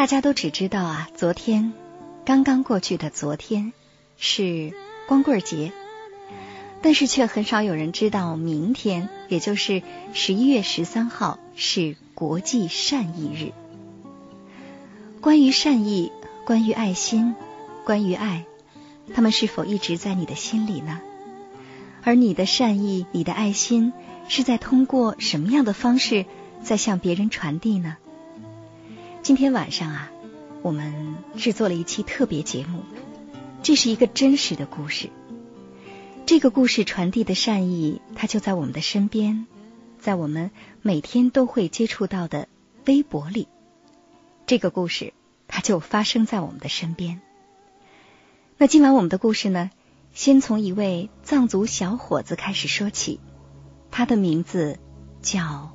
大家都只知道啊，昨天刚刚过去的昨天是光棍节，但是却很少有人知道，明天也就是十一月十三号是国际善意日。关于善意，关于爱心，关于爱，他们是否一直在你的心里呢？而你的善意，你的爱心，是在通过什么样的方式在向别人传递呢？今天晚上啊，我们制作了一期特别节目。这是一个真实的故事。这个故事传递的善意，它就在我们的身边，在我们每天都会接触到的微博里。这个故事，它就发生在我们的身边。那今晚我们的故事呢，先从一位藏族小伙子开始说起。他的名字叫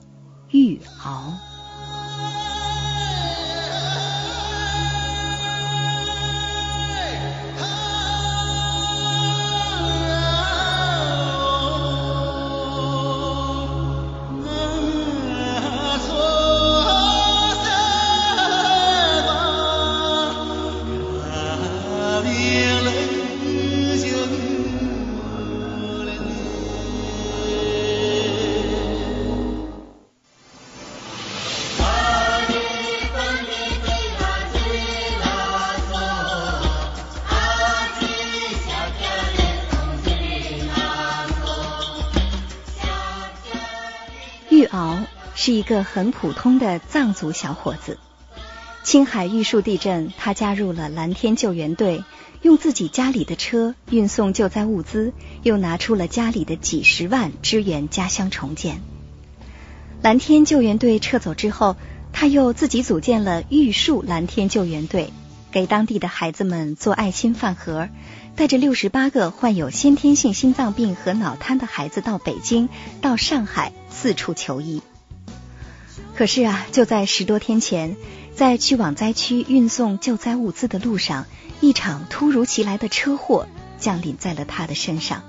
玉敖。是一个很普通的藏族小伙子。青海玉树地震，他加入了蓝天救援队，用自己家里的车运送救灾物资，又拿出了家里的几十万支援家乡重建。蓝天救援队撤走之后，他又自己组建了玉树蓝天救援队，给当地的孩子们做爱心饭盒，带着六十八个患有先天性心脏病和脑瘫的孩子到北京、到上海四处求医。可是啊，就在十多天前，在去往灾区运送救灾物资的路上，一场突如其来的车祸降临在了他的身上。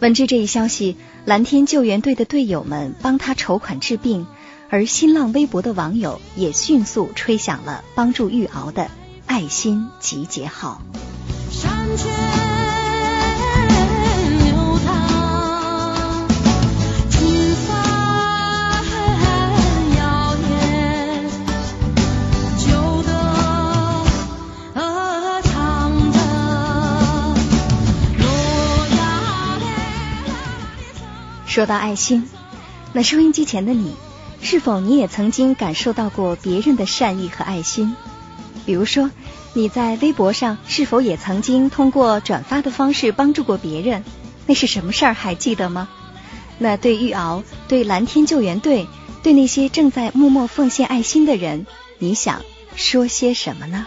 闻知这一消息，蓝天救援队的队友们帮他筹款治病，而新浪微博的网友也迅速吹响了帮助玉鳌的爱心集结号。说到爱心，那收音机前的你，是否你也曾经感受到过别人的善意和爱心？比如说，你在微博上是否也曾经通过转发的方式帮助过别人？那是什么事儿？还记得吗？那对玉鳌、对蓝天救援队、对那些正在默默奉献爱心的人，你想说些什么呢？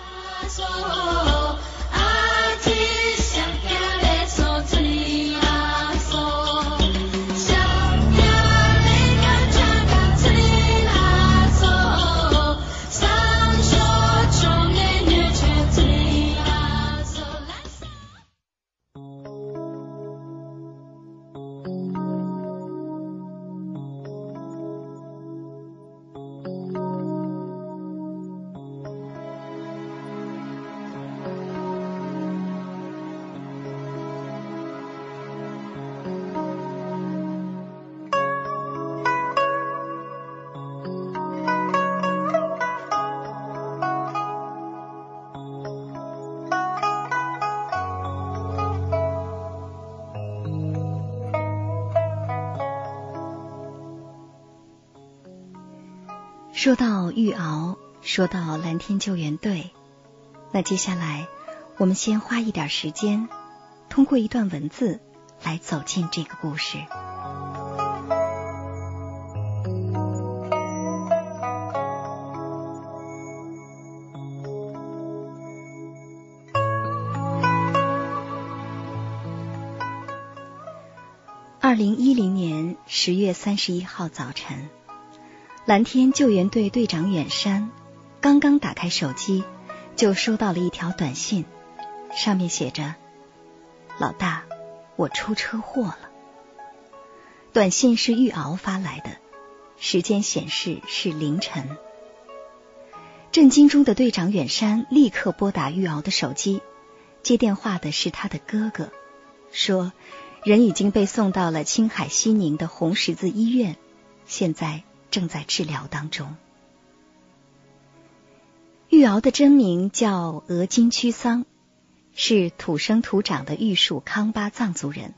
说到玉鳌，说到蓝天救援队，那接下来我们先花一点时间，通过一段文字来走进这个故事。二零一零年十月三十一号早晨。蓝天救援队队长远山刚刚打开手机，就收到了一条短信，上面写着：“老大，我出车祸了。”短信是玉鳌发来的，时间显示是凌晨。震惊中的队长远山立刻拨打玉鳌的手机，接电话的是他的哥哥，说。人已经被送到了青海西宁的红十字医院，现在正在治疗当中。玉鳌的真名叫额金屈桑，是土生土长的玉树康巴藏族人，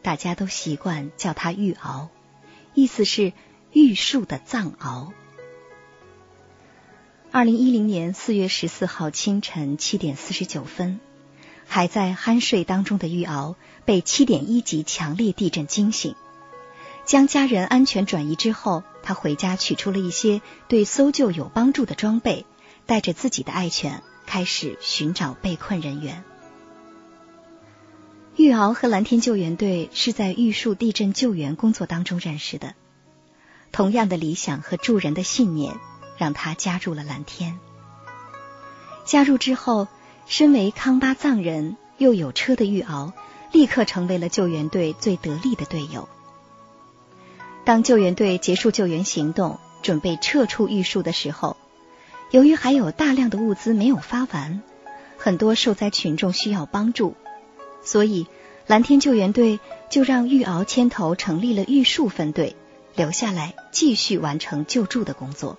大家都习惯叫他玉鳌，意思是玉树的藏獒。二零一零年四月十四号清晨七点四十九分。还在酣睡当中的玉鳌被七点一级强烈地震惊醒，将家人安全转移之后，他回家取出了一些对搜救有帮助的装备，带着自己的爱犬开始寻找被困人员。玉鳌和蓝天救援队是在玉树地震救援工作当中认识的，同样的理想和助人的信念让他加入了蓝天。加入之后。身为康巴藏人又有车的玉鳌，立刻成为了救援队最得力的队友。当救援队结束救援行动，准备撤出玉树的时候，由于还有大量的物资没有发完，很多受灾群众需要帮助，所以蓝天救援队就让玉鳌牵头成立了玉树分队，留下来继续完成救助的工作。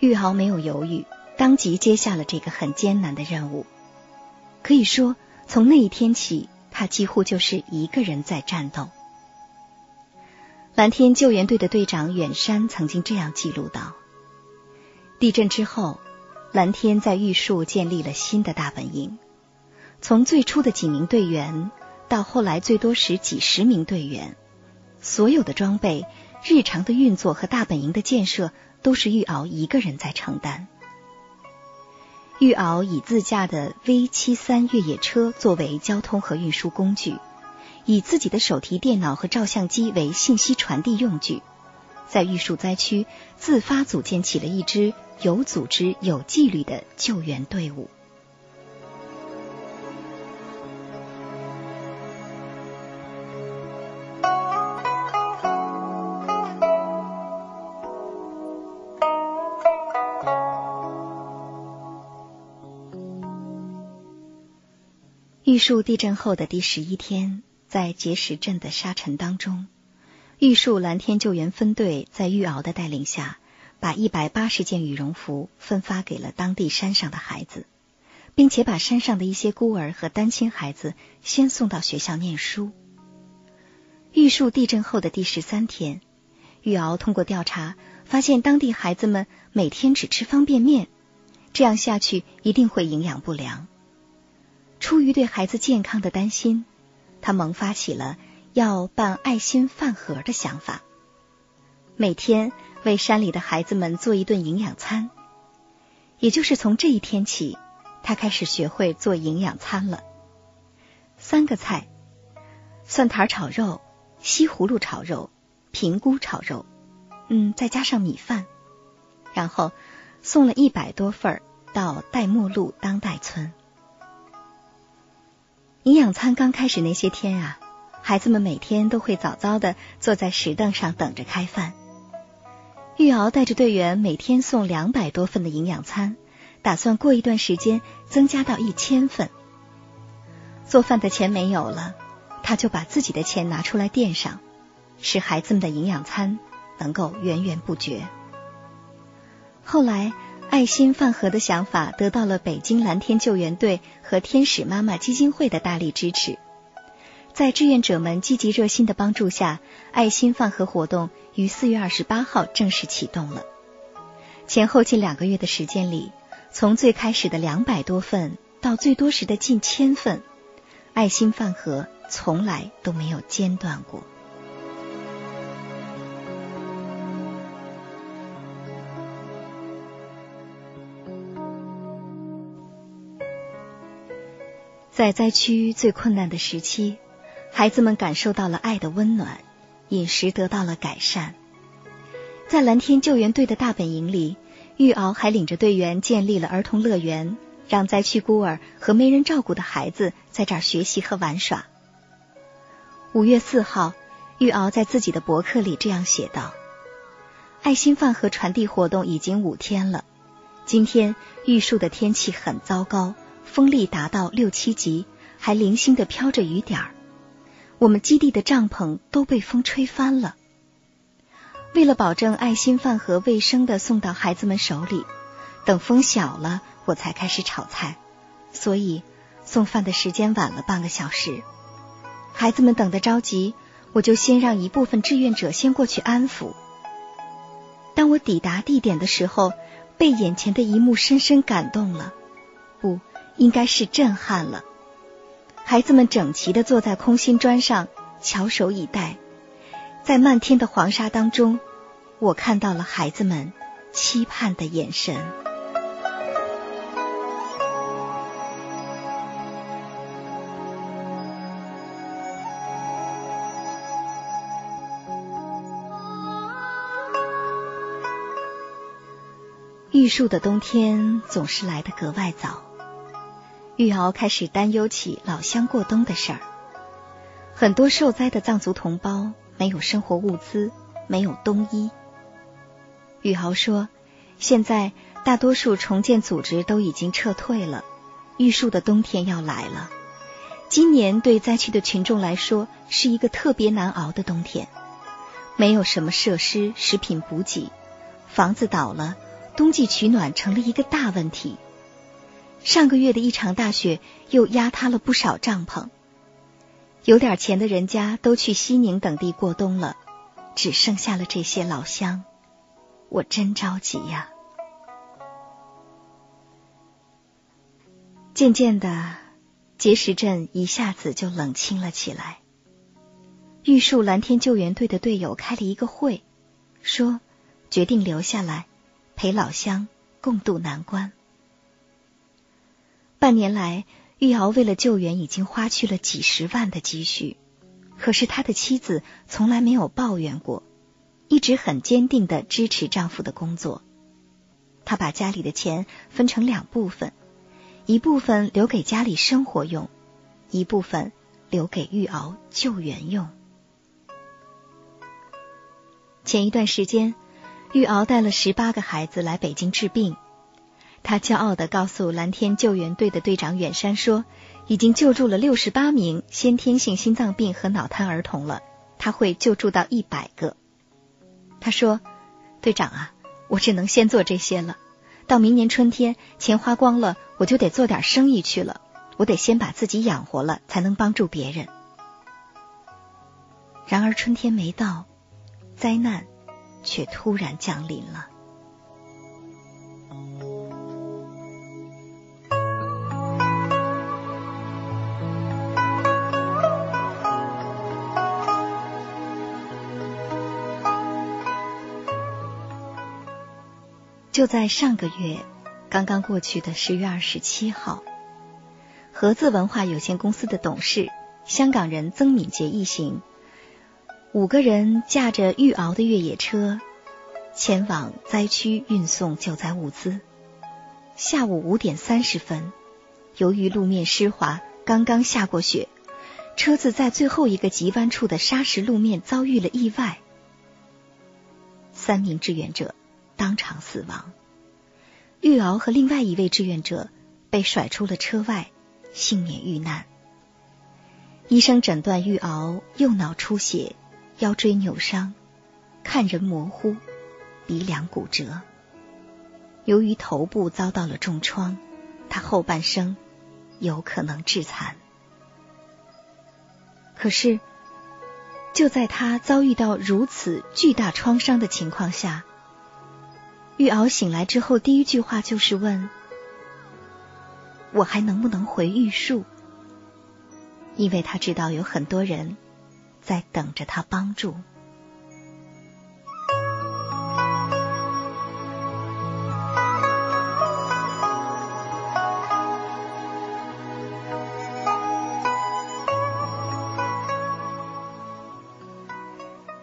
玉鳌没有犹豫。当即接下了这个很艰难的任务，可以说从那一天起，他几乎就是一个人在战斗。蓝天救援队的队长远山曾经这样记录道：“地震之后，蓝天在玉树建立了新的大本营，从最初的几名队员到后来最多时几十名队员，所有的装备、日常的运作和大本营的建设都是玉敖一个人在承担。”玉敖以自驾的 V 七三越野车作为交通和运输工具，以自己的手提电脑和照相机为信息传递用具，在玉树灾区自发组建起了一支有组织、有纪律的救援队伍。玉树地震后的第十一天，在碣石镇的沙尘当中，玉树蓝天救援分队在玉鳌的带领下，把一百八十件羽绒服分发给了当地山上的孩子，并且把山上的一些孤儿和单亲孩子先送到学校念书。玉树地震后的第十三天，玉鳌通过调查发现，当地孩子们每天只吃方便面，这样下去一定会营养不良。出于对孩子健康的担心，他萌发起了要办爱心饭盒的想法，每天为山里的孩子们做一顿营养餐。也就是从这一天起，他开始学会做营养餐了。三个菜：蒜苔炒肉、西葫芦炒肉、平菇炒肉，嗯，再加上米饭，然后送了一百多份到戴墨路当代村。营养餐刚开始那些天啊，孩子们每天都会早早的坐在石凳上等着开饭。玉瑶带着队员每天送两百多份的营养餐，打算过一段时间增加到一千份。做饭的钱没有了，他就把自己的钱拿出来垫上，使孩子们的营养餐能够源源不绝。后来。爱心饭盒的想法得到了北京蓝天救援队和天使妈妈基金会的大力支持。在志愿者们积极热心的帮助下，爱心饭盒活动于四月二十八号正式启动了。前后近两个月的时间里，从最开始的两百多份到最多时的近千份，爱心饭盒从来都没有间断过。在灾区最困难的时期，孩子们感受到了爱的温暖，饮食得到了改善。在蓝天救援队的大本营里，玉鳌还领着队员建立了儿童乐园，让灾区孤儿和没人照顾的孩子在这儿学习和玩耍。五月四号，玉鳌在自己的博客里这样写道：“爱心饭盒传递活动已经五天了，今天玉树的天气很糟糕，风力达到六七级，还零星的飘着雨点儿。我们基地的帐篷都被风吹翻了。”为了保证爱心饭盒卫生的送到孩子们手里，等风小了，我才开始炒菜，所以送饭的时间晚了半个小时。孩子们等得着急，我就先让一部分志愿者先过去安抚。当我抵达地点的时候，被眼前的一幕深深感动了，不应该是震撼了。孩子们整齐的坐在空心砖上，翘首以待。在漫天的黄沙当中，我看到了孩子们期盼的眼神。玉树的冬天总是来得格外早，玉鳌开始担忧起老乡过冬的事儿。很多受灾的藏族同胞。没有生活物资，没有冬衣。宇豪说：“现在大多数重建组织都已经撤退了，玉树的冬天要来了。今年对灾区的群众来说是一个特别难熬的冬天，没有什么设施、食品补给，房子倒了，冬季取暖成了一个大问题。上个月的一场大雪又压塌了不少帐篷。”有点钱的人家都去西宁等地过冬了，只剩下了这些老乡，我真着急呀。渐渐的，碣石镇一下子就冷清了起来。玉树蓝天救援队的队友开了一个会，说决定留下来陪老乡共度难关。半年来。玉瑶为了救援已经花去了几十万的积蓄，可是他的妻子从来没有抱怨过，一直很坚定的支持丈夫的工作。她把家里的钱分成两部分，一部分留给家里生活用，一部分留给玉瑶救援用。前一段时间，玉瑶带了十八个孩子来北京治病。他骄傲的告诉蓝天救援队的队长远山说：“已经救助了六十八名先天性心脏病和脑瘫儿童了，他会救助到一百个。”他说：“队长啊，我只能先做这些了。到明年春天钱花光了，我就得做点生意去了。我得先把自己养活了，才能帮助别人。”然而春天没到，灾难却突然降临了。就在上个月，刚刚过去的十月二十七号，盒子文化有限公司的董事香港人曾敏杰一行五个人驾着玉鳌的越野车前往灾区运送救灾物资。下午五点三十分，由于路面湿滑，刚刚下过雪，车子在最后一个急弯处的砂石路面遭遇了意外，三名志愿者。当场死亡，玉鳌和另外一位志愿者被甩出了车外，幸免遇难。医生诊断玉鳌右脑出血，腰椎扭伤，看人模糊，鼻梁骨折。由于头部遭到了重创，他后半生有可能致残。可是，就在他遭遇到如此巨大创伤的情况下。玉敖醒来之后，第一句话就是问：“我还能不能回玉树？”因为他知道有很多人在等着他帮助。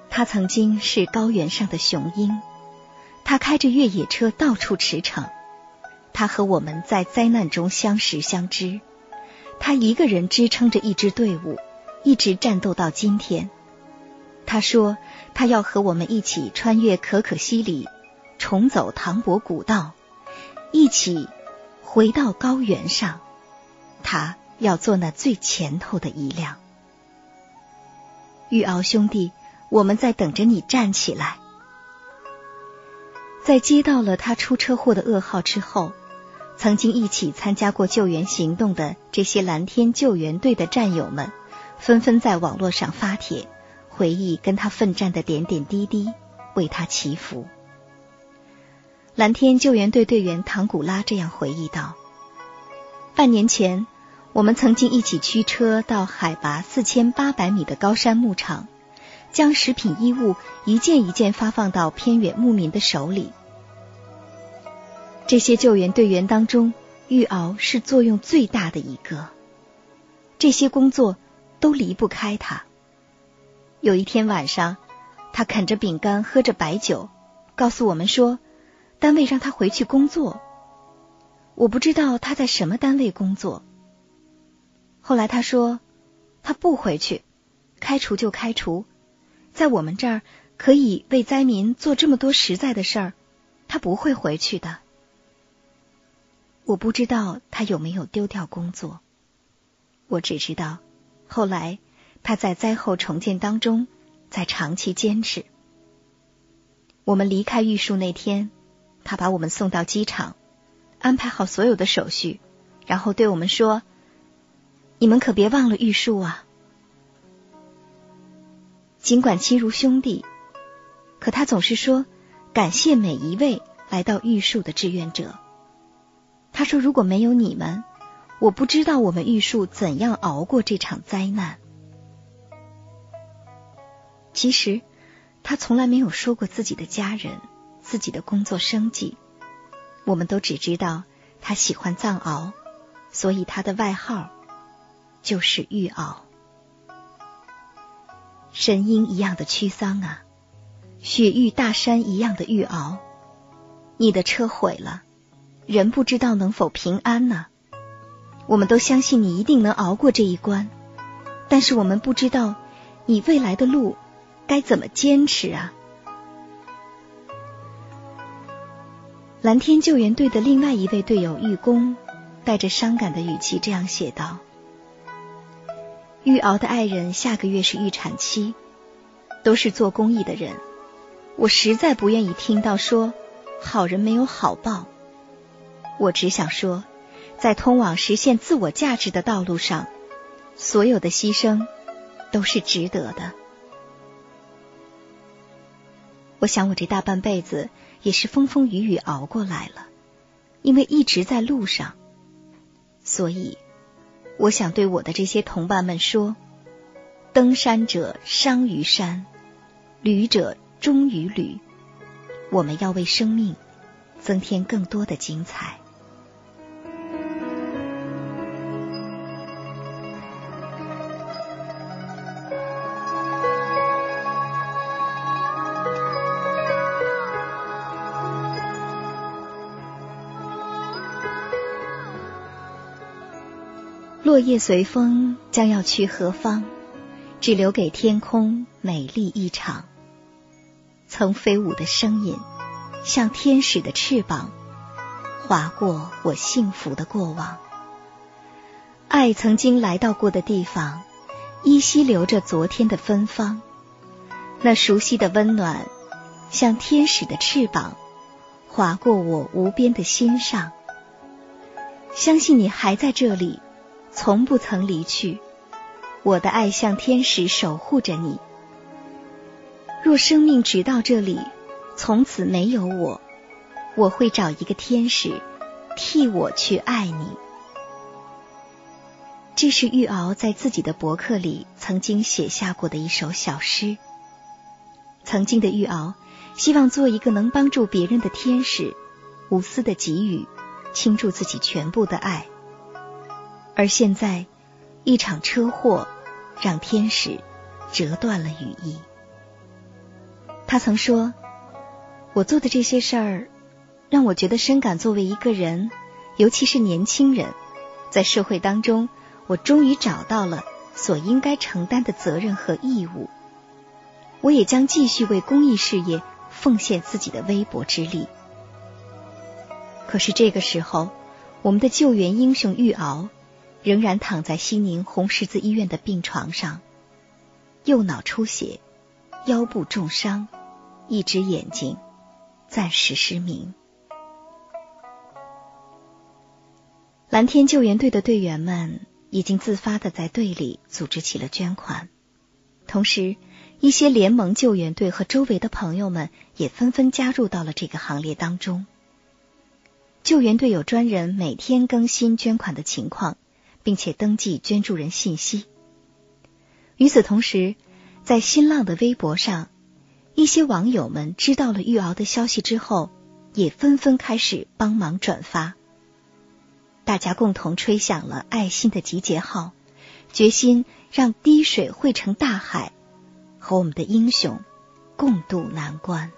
他曾经是高原上的雄鹰，他开着越野车到处驰骋，他和我们在灾难中相识相知，他一个人支撑着一支队伍，一直战斗到今天。他说他要和我们一起穿越可可西里，重走唐伯古道，一起回到高原上。他要做那最前头的一辆。玉敖兄弟，我们在等着你站起来。在接到了他出车祸的噩耗之后，曾经一起参加过救援行动的这些蓝天救援队的战友们，纷纷在网络上发帖，回忆跟他奋战的点点滴滴，为他祈福。蓝天救援队队员唐古拉这样回忆道：“半年前。”我们曾经一起驱车到海拔四千八百米的高山牧场，将食品衣物一件一件发放到偏远牧民的手里。这些救援队员当中，玉鳌是作用最大的一个。这些工作都离不开他。有一天晚上，他啃着饼干，喝着白酒，告诉我们说，单位让他回去工作。我不知道他在什么单位工作。后来他说，他不回去，开除就开除，在我们这儿可以为灾民做这么多实在的事儿，他不会回去的。我不知道他有没有丢掉工作，我只知道后来他在灾后重建当中在长期坚持。我们离开玉树那天，他把我们送到机场，安排好所有的手续，然后对我们说。你们可别忘了玉树啊！尽管亲如兄弟，可他总是说感谢每一位来到玉树的志愿者。他说：“如果没有你们，我不知道我们玉树怎样熬过这场灾难。”其实，他从来没有说过自己的家人、自己的工作生计。我们都只知道他喜欢藏獒，所以他的外号。就是玉獒，神鹰一样的屈桑啊，雪域大山一样的玉鳌，你的车毁了，人不知道能否平安呢？我们都相信你一定能熬过这一关，但是我们不知道你未来的路该怎么坚持啊！蓝天救援队的另外一位队友玉工，带着伤感的语气这样写道。玉敖的爱人下个月是预产期，都是做公益的人，我实在不愿意听到说好人没有好报。我只想说，在通往实现自我价值的道路上，所有的牺牲都是值得的。我想，我这大半辈子也是风风雨雨熬过来了，因为一直在路上，所以。我想对我的这些同伴们说：登山者伤于山，旅者忠于旅。我们要为生命增添更多的精彩。落叶随风，将要去何方？只留给天空美丽一场。曾飞舞的声音，像天使的翅膀，划过我幸福的过往。爱曾经来到过的地方，依稀留着昨天的芬芳。那熟悉的温暖，像天使的翅膀，划过我无边的心上。相信你还在这里。从不曾离去，我的爱像天使守护着你。若生命直到这里，从此没有我，我会找一个天使替我去爱你。这是玉敖在自己的博客里曾经写下过的一首小诗。曾经的玉敖希望做一个能帮助别人的天使，无私的给予，倾注自己全部的爱。而现在，一场车祸让天使折断了羽翼。他曾说：“我做的这些事儿，让我觉得深感作为一个人，尤其是年轻人，在社会当中，我终于找到了所应该承担的责任和义务。我也将继续为公益事业奉献自己的微薄之力。”可是这个时候，我们的救援英雄玉鳌仍然躺在西宁红十字医院的病床上，右脑出血，腰部重伤，一只眼睛暂时失明。蓝天救援队的队员们已经自发的在队里组织起了捐款，同时，一些联盟救援队和周围的朋友们也纷纷加入到了这个行列当中。救援队有专人每天更新捐款的情况，并且登记捐助人信息。与此同时，在新浪的微博上，一些网友们知道了玉敖的消息之后，也纷纷开始帮忙转发。大家共同吹响了爱心的集结号，决心让滴水汇成大海，和我们的英雄共度难关。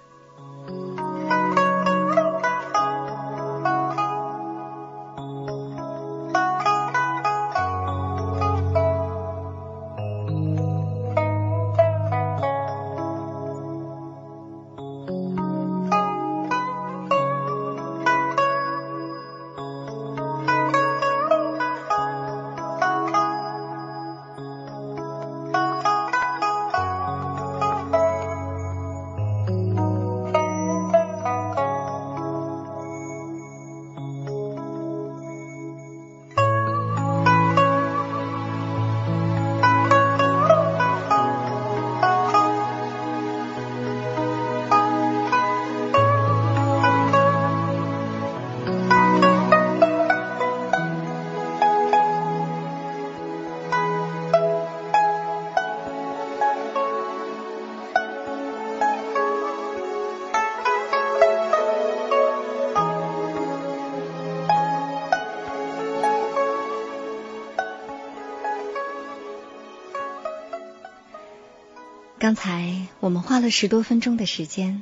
刚才我们花了十多分钟的时间，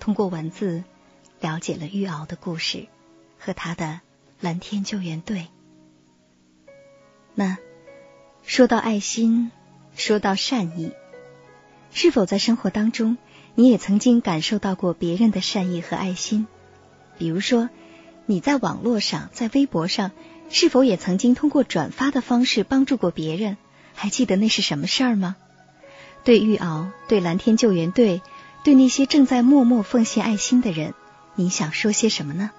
通过文字了解了玉敖的故事和他的蓝天救援队。那说到爱心，说到善意，是否在生活当中你也曾经感受到过别人的善意和爱心？比如说你在网络上，在微博上，是否也曾经通过转发的方式帮助过别人？还记得那是什么事儿吗？对玉敖，对蓝天救援队，对那些正在默默奉献爱心的人，你想说些什么呢？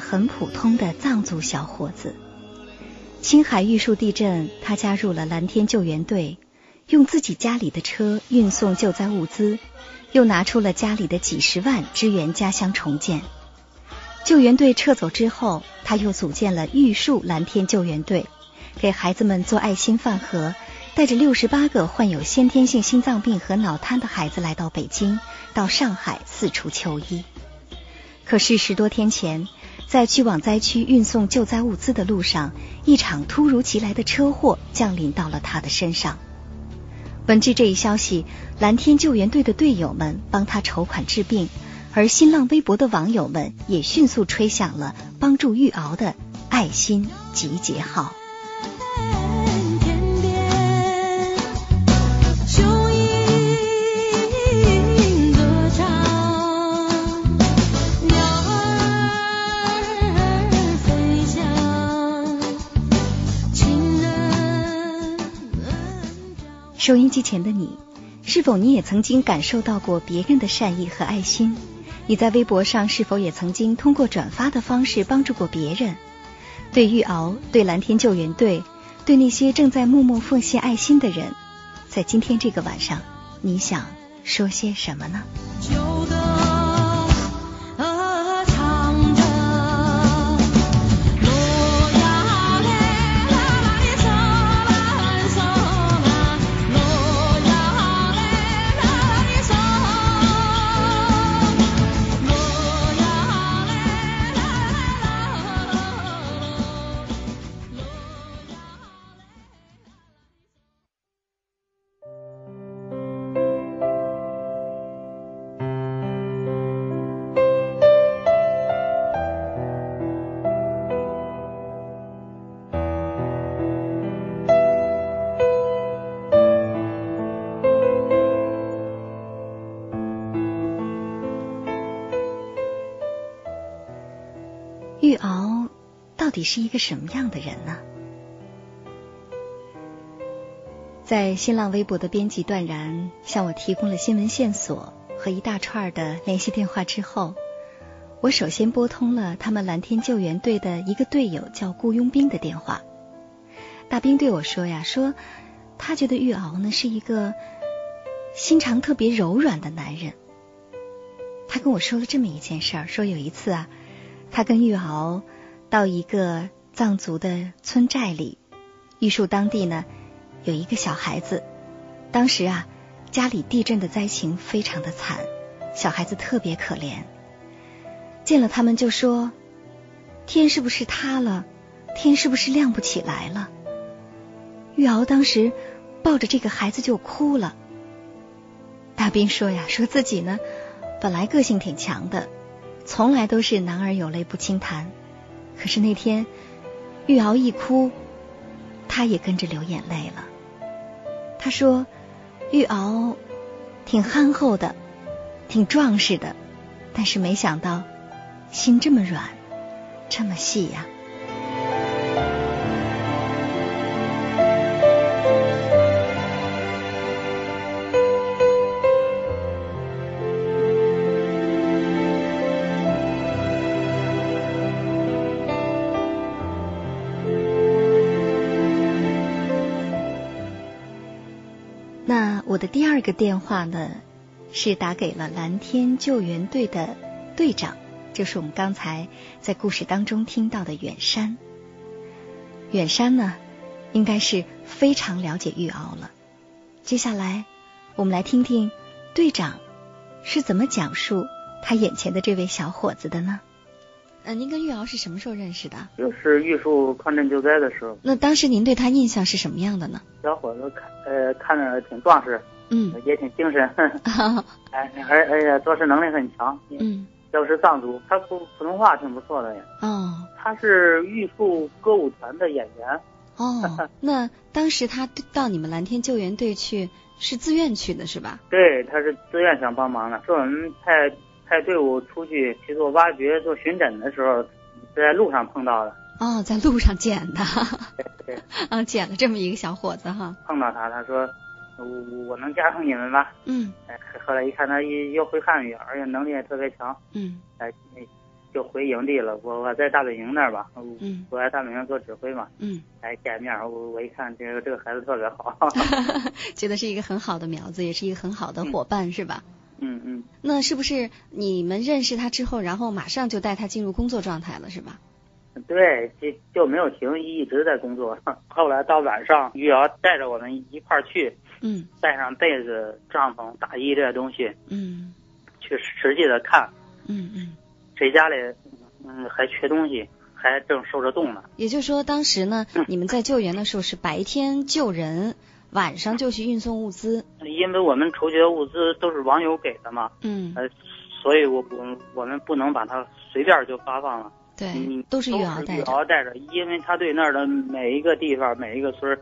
很普通的藏族小伙子。青海玉树地震，他加入了蓝天救援队，用自己家里的车运送救灾物资，又拿出了家里的几十万支援家乡重建。救援队撤走之后，他又组建了玉树蓝天救援队，给孩子们做爱心饭盒，带着六十八个患有先天性心脏病和脑瘫的孩子来到北京，到上海四处求医。可是十多天前，在去往灾区运送救灾物资的路上，一场突如其来的车祸降临到了他的身上。闻知这一消息，蓝天救援队的队友们帮他筹款治病，而新浪微博的网友们也迅速吹响了帮助玉敖的爱心集结号。收音机前的你，是否你也曾经感受到过别人的善意和爱心？你在微博上是否也曾经通过转发的方式帮助过别人？对玉敖，对蓝天救援队，对那些正在默默奉献爱心的人，在今天这个晚上，你想说些什么呢？是一个什么样的人呢？在新浪微博的编辑段然向我提供了新闻线索和一大串的联系电话之后，我首先拨通了他们蓝天救援队的一个队友叫顾庸兵的电话。大兵对我说呀，说他觉得玉鳌呢是一个心肠特别柔软的男人。他跟我说了这么一件事儿，说有一次啊，他跟玉鳌到一个藏族的村寨里，玉树当地呢有一个小孩子，当时啊家里地震的灾情非常的惨，小孩子特别可怜，见了他们就说：“天是不是塌了？天是不是亮不起来了？”玉敖当时抱着这个孩子就哭了。大兵说呀，说自己呢本来个性挺强的，从来都是男儿有泪不轻弹。可是那天玉鳌一哭，他也跟着流眼泪了。他说玉鳌挺憨厚的，挺壮实的，但是没想到心这么软，这么细呀。的第二个电话呢，是打给了蓝天救援队的队长，就是我们刚才在故事当中听到的远山。远山呢，应该是非常了解玉敖了。接下来，我们来听听队长是怎么讲述他眼前的这位小伙子的呢？呃，您跟玉瑶是什么时候认识的？就是玉树抗震救灾的时候。那当时您对他印象是什么样的呢？小伙子看呃看着挺壮实，嗯，也挺精神，哎，而而且做事能力很强，嗯，又是藏族，他普普通话挺不错的呀。哦，他是玉树歌舞团的演员。哦，那当时他到你们蓝天救援队去是自愿去的是吧？对，他是自愿想帮忙的，是我们派。带队伍出去去做挖掘、做巡诊的时候，在路上碰到的。哦，在路上捡的。对。啊，捡了这么一个小伙子哈。碰到他，他说：“我我能加上你们吧？”嗯。哎，后来一看他又会汉语，而且能力也特别强。嗯。哎，就回营地了。我我在大本营那儿吧。嗯。我在大本营做指挥嘛。嗯。哎，见面我我一看这个这个孩子特别好。觉得是一个很好的苗子，也是一个很好的伙伴，是吧？嗯嗯，那是不是你们认识他之后，然后马上就带他进入工作状态了，是吧？对，就就没有停，一直在工作。后来到晚上，玉瑶带着我们一块儿去，嗯，带上被子、帐篷、大衣这些东西，嗯，去实际的看，嗯嗯，谁家里嗯还缺东西，还正受着冻呢。也就是说，当时呢，你们在救援的时候是白天救人。晚上就去运送物资，因为我们筹集的物资都是网友给的嘛，嗯，呃，所以我我我们不能把它随便就发放了，对，都是玉鳌带着，带着，因为他对那儿的每一个地方、每一个村儿，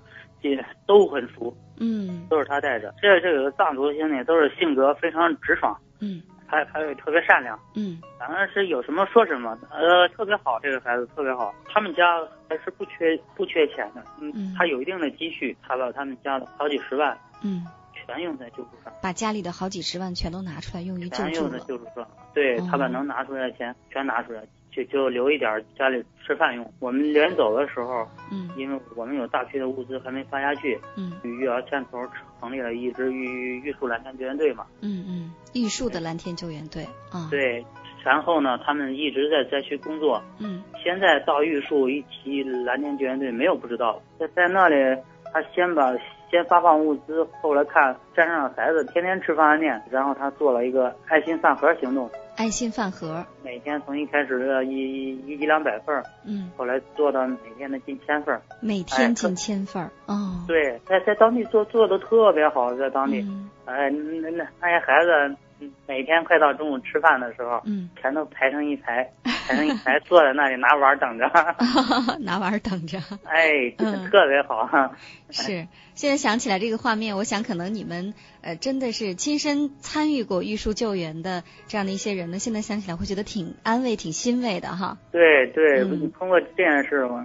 都很熟，嗯，都是他带着。这这个藏族兄弟都是性格非常直爽，嗯。还还有特别善良，嗯，反正是有什么说什么，呃，特别好，这个孩子特别好。他们家还是不缺不缺钱的，嗯，他有一定的积蓄，他把他们家的好几十万，嗯，全用在救助上，把家里的好几十万全都拿出来用于救助全用在救助上，对他把能拿出来的钱全拿出来。就就留一点家里吃饭用。我们临走的时候，嗯，因为我们有大批的物资还没发下去，嗯，与玉瑶牵头成立了一支玉玉树蓝天救援队嘛，嗯嗯，玉树的蓝天救援队啊，对，然后呢，他们一直在灾区工作，嗯，现在到玉树一提蓝天救援队，没有不知道，在在那里，他先把先发放物资，后来看山上的孩子天天吃方便面，然后他做了一个爱心饭盒行动。爱心饭盒，每天从一开始的一一一两百份嗯，后来做到每天的近千份每天近千份哦，对，在在当地做做的特别好，在当地，哎，那那那些孩子每天快到中午吃饭的时候，嗯，全都排成一排，排成一排坐在那里拿碗等着，拿碗等着。哎，特别好。是，现在想起来这个画面，我想可能你们呃真的是亲身参与过玉树救援的这样的一些人呢，现在想起来会觉得挺安慰、挺欣慰的哈。对对，通过这件事，我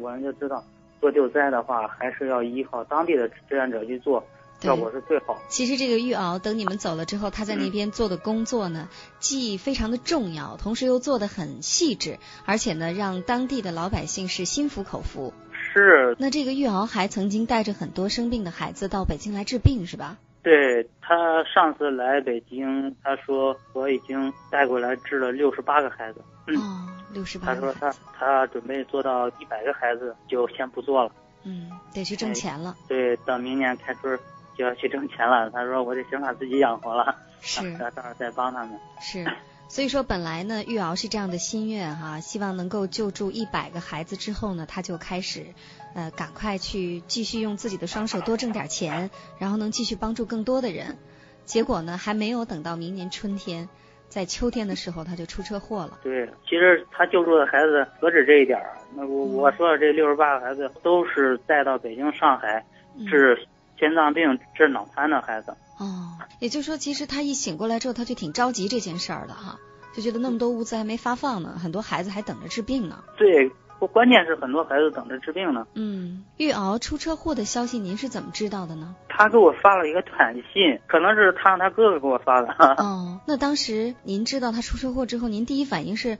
我们就知道，做救灾的话，还是要依靠当地的志愿者去做。效果是最好。其实这个玉鳌等你们走了之后，他在那边做的工作呢，既非常的重要，同时又做的很细致，而且呢，让当地的老百姓是心服口服。是。那这个玉鳌还曾经带着很多生病的孩子到北京来治病，是吧？对他上次来北京，他说我已经带过来治了六十八个孩子。哦，六十八。他说他他准备做到一百个孩子，就先不做了。嗯，得去挣钱了。对，等明年开春。就要去挣钱了，他说我得先把自己养活了，是，到时候再帮他们。是，所以说本来呢，玉瑶是这样的心愿哈，希望能够救助一百个孩子之后呢，他就开始，呃，赶快去继续用自己的双手多挣点钱，然后能继续帮助更多的人。结果呢，还没有等到明年春天，在秋天的时候他就出车祸了。对，其实他救助的孩子何止这一点儿，那我我说的这六十八个孩子都是带到北京、上海治。心脏病治脑瘫的孩子哦，也就是说，其实他一醒过来之后，他就挺着急这件事儿的哈，就觉得那么多物资还没发放呢，很多孩子还等着治病呢。对，关键是很多孩子等着治病呢。嗯，玉敖出车祸的消息您是怎么知道的呢？他给我发了一个短信，可能是他让他哥哥给我发的。哦，那当时您知道他出车祸之后，您第一反应是？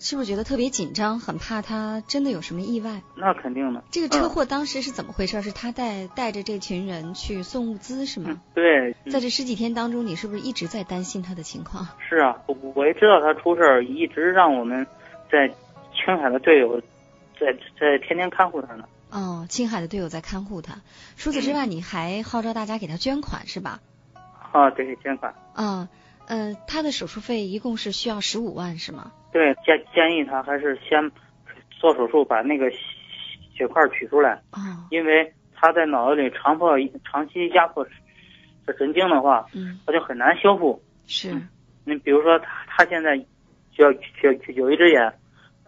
是不是觉得特别紧张，很怕他真的有什么意外？那肯定的。这个车祸当时是怎么回事？是他带带着这群人去送物资是吗？对。在这十几天当中，你是不是一直在担心他的情况？是啊，我我也知道他出事儿，一直让我们在青海的队友在在天天看护他呢。哦，青海的队友在看护他。除此之外，你还号召大家给他捐款是吧？啊，对，捐款。啊，呃，他的手术费一共是需要十五万是吗？对，建建议他还是先做手术，把那个血块取出来。啊，因为他在脑子里长迫长期压迫这神经的话，嗯，他就很难修复。是，你比如说他他现在需要需有一只眼，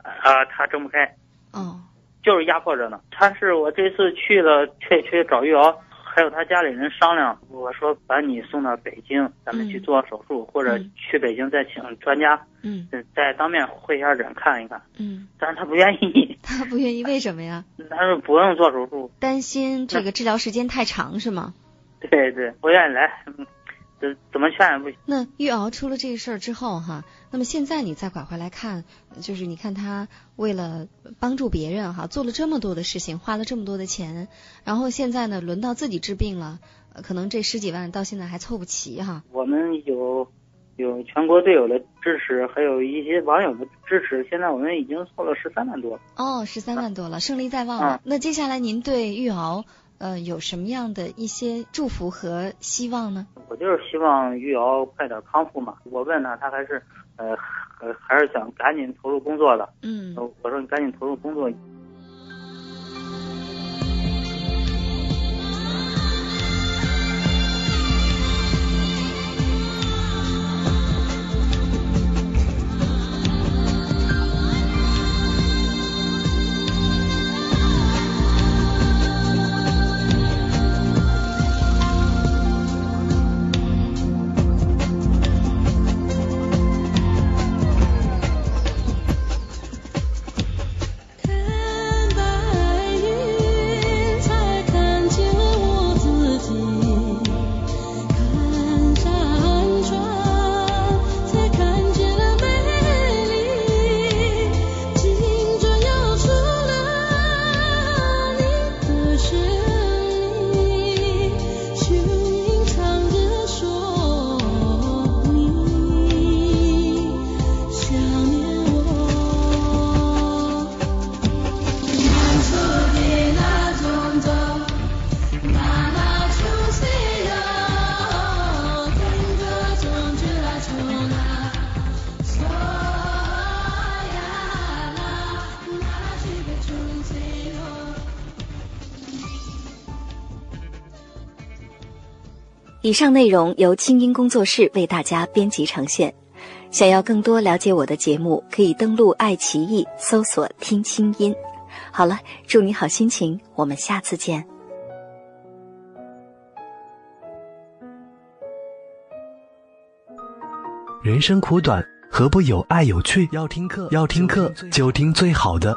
啊，他睁不开。哦，就是压迫着呢。他是我这次去了去去找玉瑶。还有他家里人商量，我说把你送到北京，咱们去做手术，或者去北京再请专家，嗯，再当面会一下诊看一看，嗯，但是他不愿意，他不愿意，为什么呀？他说不用做手术，担心这个治疗时间太长是吗？对对，不愿意来。怎怎么劝也不行。那玉瑶出了这个事儿之后哈，那么现在你再拐回来看，就是你看他为了帮助别人哈，做了这么多的事情，花了这么多的钱，然后现在呢轮到自己治病了，可能这十几万到现在还凑不齐哈。我们有有全国队友的支持，还有一些网友的支持，现在我们已经凑了十三万多了。哦，十三万多了，胜利在望了。那接下来您对玉瑶？呃，有什么样的一些祝福和希望呢？我就是希望玉瑶快点康复嘛。我问他，他还是呃，还是想赶紧投入工作的。嗯，我说你赶紧投入工作。以上内容由清音工作室为大家编辑呈现。想要更多了解我的节目，可以登录爱奇艺搜索“听清音”。好了，祝你好心情，我们下次见。人生苦短，何不有爱有趣？要听课，要听课就听最好的。